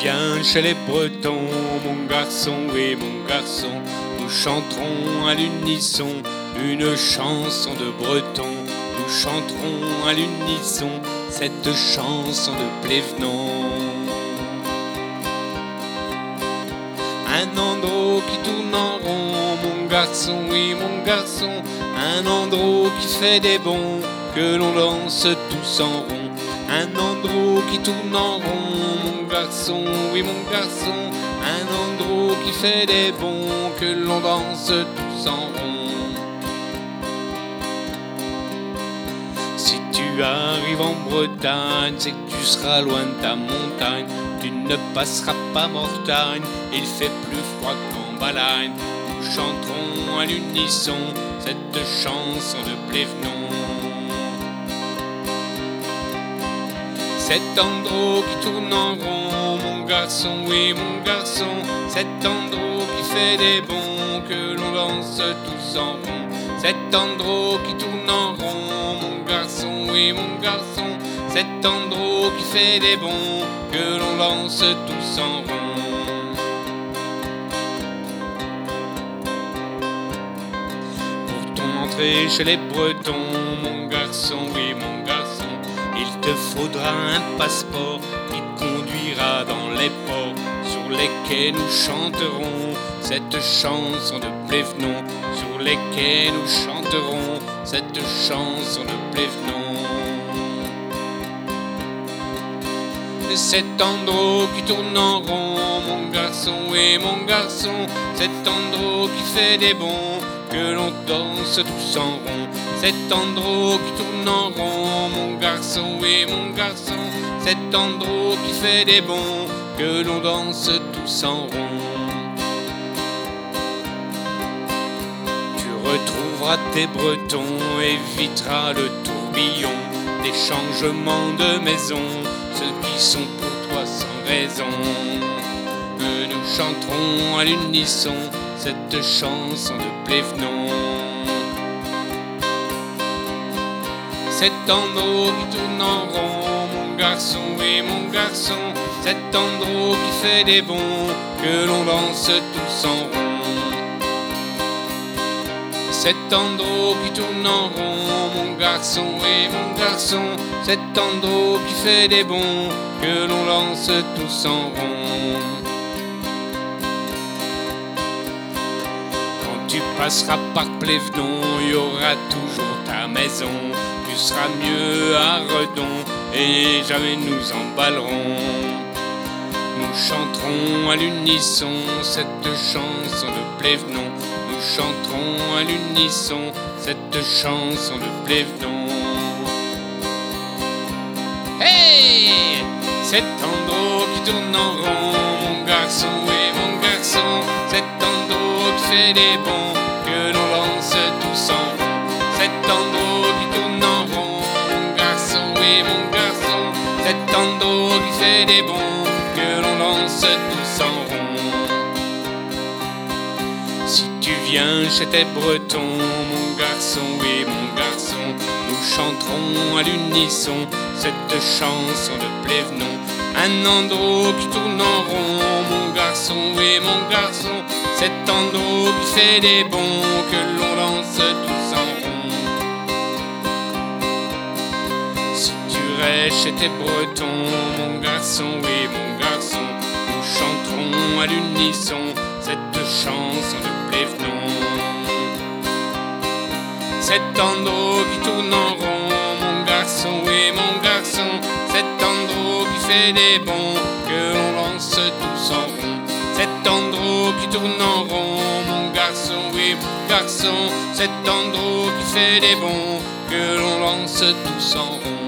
viens chez les Bretons, mon garçon et mon garçon, nous chanterons à l'unisson une chanson de Breton. Nous chanterons à l'unisson cette chanson de Plévenon. Un andro qui tourne en rond, mon garçon, oui, mon garçon. Un andro qui fait des bons, que l'on danse tous en rond. Un andro qui tourne en rond, mon garçon, oui, mon garçon. Un andro qui fait des bons, que l'on danse tous en rond. Si tu arrives en Bretagne, c'est que tu seras loin de ta montagne. Tu ne passeras pas Mortagne, il fait plus froid qu'en Balagne. Nous chanterons à l'unisson cette chanson de Plévenon. Cet andro qui tourne en rond, mon garçon, oui, mon garçon. Cet andro qui fait des bons, que l'on danse tous en rond. Cet andro qui tourne en rond, mon garçon, oui, mon garçon. Cet andro qui fait des bons, que l'on danse tous en rond. Pour ton chez les Bretons, mon garçon, oui, mon garçon, il te faudra un passeport qui conduira dans les ports sur lesquels nous chanterons cette chanson de Plévenon, sur lesquels nous chanterons cette chanson de Plévenon. Cet andro qui tourne en rond, mon garçon et mon garçon, cet andro qui fait des bons, que l'on danse tous en rond. Cet andro qui tourne en rond, mon garçon et mon garçon, cet andro qui fait des bons, que l'on danse tous en rond. Tu retrouveras tes bretons, éviteras le tourbillon des changements de maison, ceux qui sont pour toi sans raison. Que nous chanterons à l'unisson cette chanson de Plévenon. Cet andro qui tourne en rond, mon garçon et mon garçon, cet andro qui fait des bons, que l'on danse tous en rond. Cet andro qui tourne en rond, mon garçon et mon garçon, cet andro qui fait des bons, que l'on lance tous en rond. Tu passeras par Plévenon, il y aura toujours ta maison, tu seras mieux à Redon et jamais nous emballerons. Nous chanterons à l'unisson cette chanson de Plévenon. Nous chanterons à l'unisson cette chanson de Plévenon. Hey Cet andro qui tourne en rond, mon garçon et mon garçon. Cet fait des bons, que l'on lance tous en rond. Cet andro qui tourne en rond, mon garçon et mon garçon. Cet andro qui fait des bons, que l'on lance tous en rond. Si tu viens chez tes Bretons, mon garçon et mon garçon, nous chanterons à l'unisson cette chanson de Plévenon. Un andro qui tourne en rond, mon garçon et mon garçon, cet andro qui fait des bons, que l'on lance tous en rond. Si tu restes chez tes Bretons, mon garçon et mon garçon, nous chanterons à l'unisson cette chanson de Plévenon. Cet andro qui tourne en rond, mon garçon et mon garçon, cet andro qui fait des bons, que l'on lance tous en rond. Qui tourne en rond, mon garçon et mon garçon, cet andro qui fait des bons, que l'on lance tous en rond.